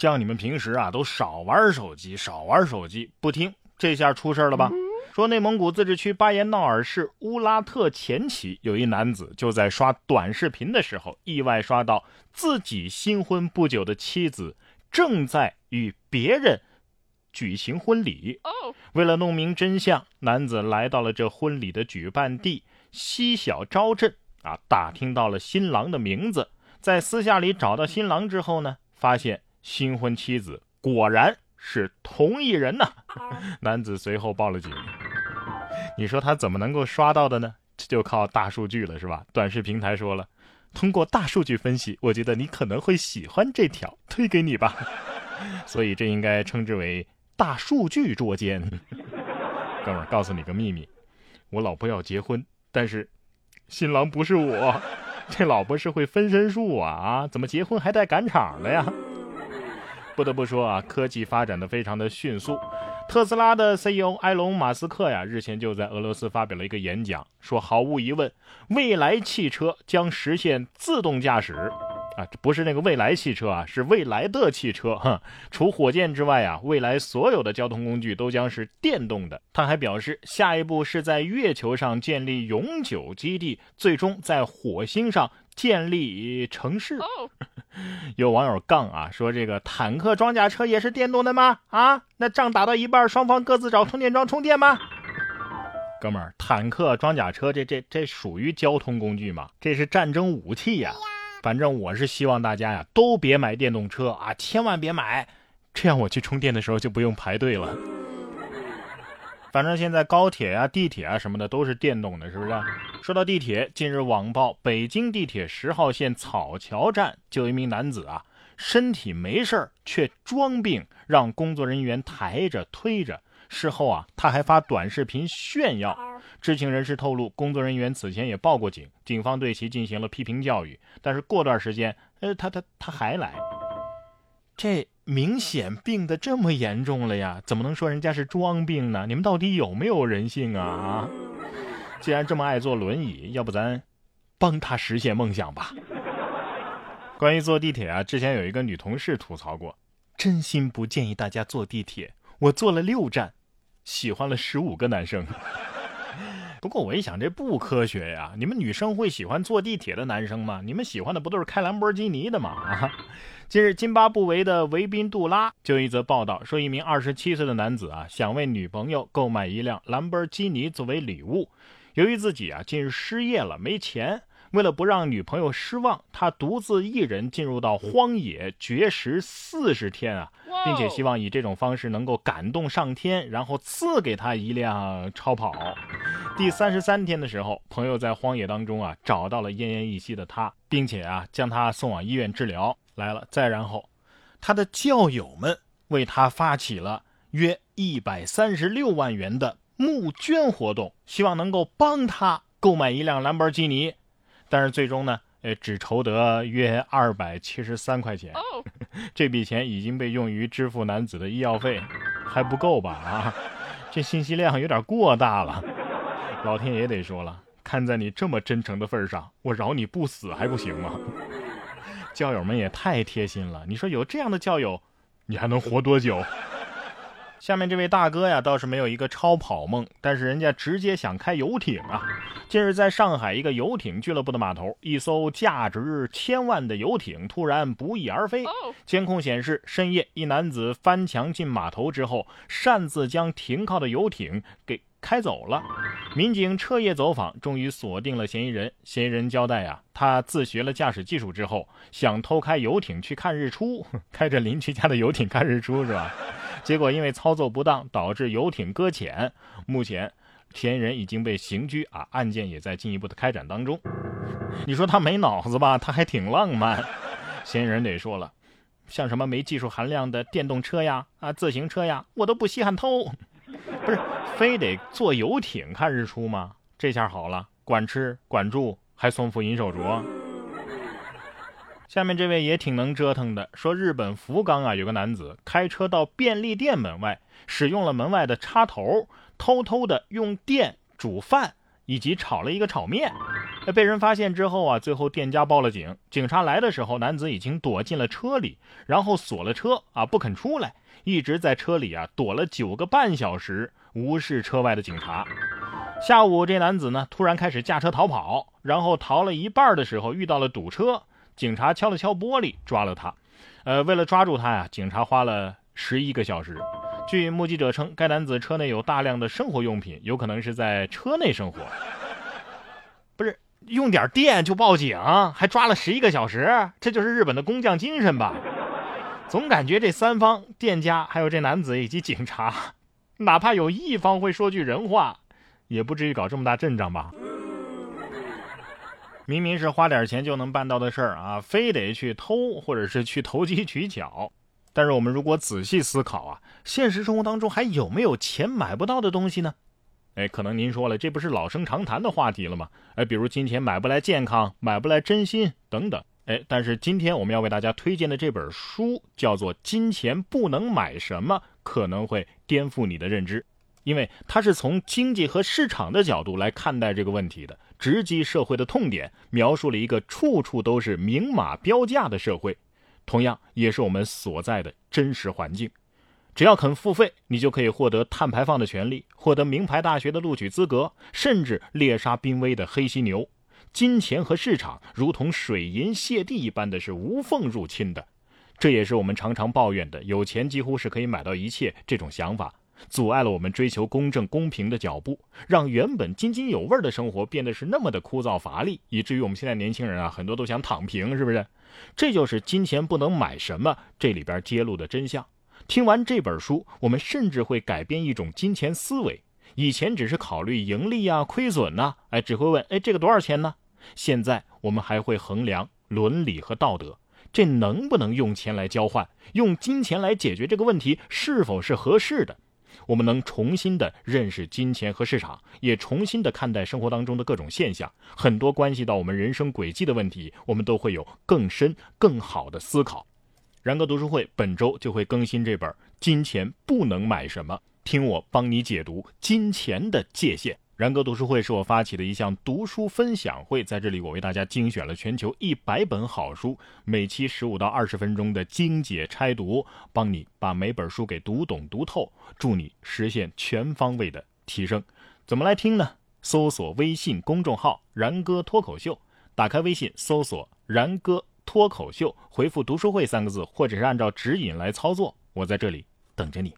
叫你们平时啊都少玩手机，少玩手机，不听，这下出事了吧？说内蒙古自治区巴彦淖尔市乌拉特前旗有一男子就在刷短视频的时候，意外刷到自己新婚不久的妻子正在与别人举行婚礼。为了弄明真相，男子来到了这婚礼的举办地西小昭镇啊，打听到了新郎的名字。在私下里找到新郎之后呢，发现新婚妻子果然是同一人呐。男子随后报了警。你说他怎么能够刷到的呢？这就靠大数据了，是吧？短视平台说了，通过大数据分析，我觉得你可能会喜欢这条，推给你吧。所以这应该称之为大数据捉奸。哥们儿，告诉你个秘密，我老婆要结婚，但是新郎不是我。这老婆是会分身术啊啊！怎么结婚还带赶场的呀？不得不说啊，科技发展的非常的迅速。特斯拉的 CEO 埃隆·马斯克呀，日前就在俄罗斯发表了一个演讲，说毫无疑问，未来汽车将实现自动驾驶。啊，不是那个未来汽车啊，是未来的汽车。哈，除火箭之外啊，未来所有的交通工具都将是电动的。他还表示，下一步是在月球上建立永久基地，最终在火星上建立城市。有网友杠啊，说这个坦克装甲车也是电动的吗？啊，那仗打到一半，双方各自找充电桩充电吗？哥们儿，坦克装甲车这这这属于交通工具吗？这是战争武器呀。反正我是希望大家呀都别买电动车啊，千万别买，这样我去充电的时候就不用排队了。反正现在高铁啊、地铁啊什么的都是电动的，是不是？说到地铁，近日网曝北京地铁十号线草桥站就有一名男子啊，身体没事儿却装病，让工作人员抬着推着。事后啊，他还发短视频炫耀。知情人士透露，工作人员此前也报过警，警方对其进行了批评教育。但是过段时间，呃，他他他还来，这明显病得这么严重了呀？怎么能说人家是装病呢？你们到底有没有人性啊？啊！既然这么爱坐轮椅，要不咱帮他实现梦想吧？关于坐地铁啊，之前有一个女同事吐槽过，真心不建议大家坐地铁。我坐了六站，喜欢了十五个男生。不过我一想，这不科学呀！你们女生会喜欢坐地铁的男生吗？你们喜欢的不都是开兰博基尼的吗？啊！近日，津巴布韦的维宾杜拉就一则报道，说一名二十七岁的男子啊，想为女朋友购买一辆兰博基尼作为礼物。由于自己啊近日失业了，没钱，为了不让女朋友失望，他独自一人进入到荒野绝食四十天啊，并且希望以这种方式能够感动上天，然后赐给他一辆超跑。第三十三天的时候，朋友在荒野当中啊找到了奄奄一息的他，并且啊将他送往医院治疗。来了，再然后，他的教友们为他发起了约一百三十六万元的募捐活动，希望能够帮他购买一辆兰博基尼。但是最终呢，呃，只筹得约二百七十三块钱。这笔钱已经被用于支付男子的医药费，还不够吧？啊，这信息量有点过大了。老天爷得说了，看在你这么真诚的份上，我饶你不死还不行吗？教友们也太贴心了，你说有这样的教友，你还能活多久？下面这位大哥呀，倒是没有一个超跑梦，但是人家直接想开游艇啊！近日，在上海一个游艇俱乐部的码头，一艘价值千万的游艇突然不翼而飞。监控显示，深夜一男子翻墙进码头之后，擅自将停靠的游艇给。开走了，民警彻夜走访，终于锁定了嫌疑人。嫌疑人交代呀，他自学了驾驶技术之后，想偷开游艇去看日出，开着邻居家的游艇看日出是吧？结果因为操作不当，导致游艇搁浅。目前，嫌疑人已经被刑拘啊，案件也在进一步的开展当中。你说他没脑子吧？他还挺浪漫。嫌疑人得说了，像什么没技术含量的电动车呀、啊自行车呀，我都不稀罕偷。非得坐游艇看日出吗？这下好了，管吃管住，还送副银手镯。下面这位也挺能折腾的，说日本福冈啊，有个男子开车到便利店门外，使用了门外的插头，偷偷的用电煮饭以及炒了一个炒面。被人发现之后啊，最后店家报了警。警察来的时候，男子已经躲进了车里，然后锁了车啊，不肯出来，一直在车里啊躲了九个半小时，无视车外的警察。下午，这男子呢突然开始驾车逃跑，然后逃了一半的时候遇到了堵车，警察敲了敲玻璃抓了他。呃，为了抓住他呀，警察花了十一个小时。据目击者称，该男子车内有大量的生活用品，有可能是在车内生活。不是用点电就报警，还抓了十一个小时，这就是日本的工匠精神吧？总感觉这三方店家、还有这男子以及警察，哪怕有一方会说句人话。也不至于搞这么大阵仗吧？明明是花点钱就能办到的事儿啊，非得去偷或者是去投机取巧。但是我们如果仔细思考啊，现实生活当中还有没有钱买不到的东西呢？哎，可能您说了，这不是老生常谈的话题了吗？哎，比如金钱买不来健康，买不来真心等等。哎，但是今天我们要为大家推荐的这本书叫做《金钱不能买什么》，可能会颠覆你的认知。因为它是从经济和市场的角度来看待这个问题的，直击社会的痛点，描述了一个处处都是明码标价的社会，同样也是我们所在的真实环境。只要肯付费，你就可以获得碳排放的权利，获得名牌大学的录取资格，甚至猎杀濒危的黑犀牛。金钱和市场如同水银泻地一般的是无缝入侵的，这也是我们常常抱怨的“有钱几乎是可以买到一切”这种想法。阻碍了我们追求公正公平的脚步，让原本津津有味的生活变得是那么的枯燥乏力，以至于我们现在年轻人啊，很多都想躺平，是不是？这就是金钱不能买什么这里边揭露的真相。听完这本书，我们甚至会改变一种金钱思维。以前只是考虑盈利啊、亏损呐，哎，只会问，哎，这个多少钱呢？现在我们还会衡量伦理和道德，这能不能用钱来交换？用金钱来解决这个问题，是否是合适的？我们能重新的认识金钱和市场，也重新的看待生活当中的各种现象，很多关系到我们人生轨迹的问题，我们都会有更深、更好的思考。然哥读书会本周就会更新这本《金钱不能买什么》，听我帮你解读金钱的界限。然哥读书会是我发起的一项读书分享会，在这里我为大家精选了全球一百本好书，每期十五到二十分钟的精解拆读，帮你把每本书给读懂读透，助你实现全方位的提升。怎么来听呢？搜索微信公众号“然哥脱口秀”，打开微信搜索“然哥脱口秀”，回复“读书会”三个字，或者是按照指引来操作。我在这里等着你。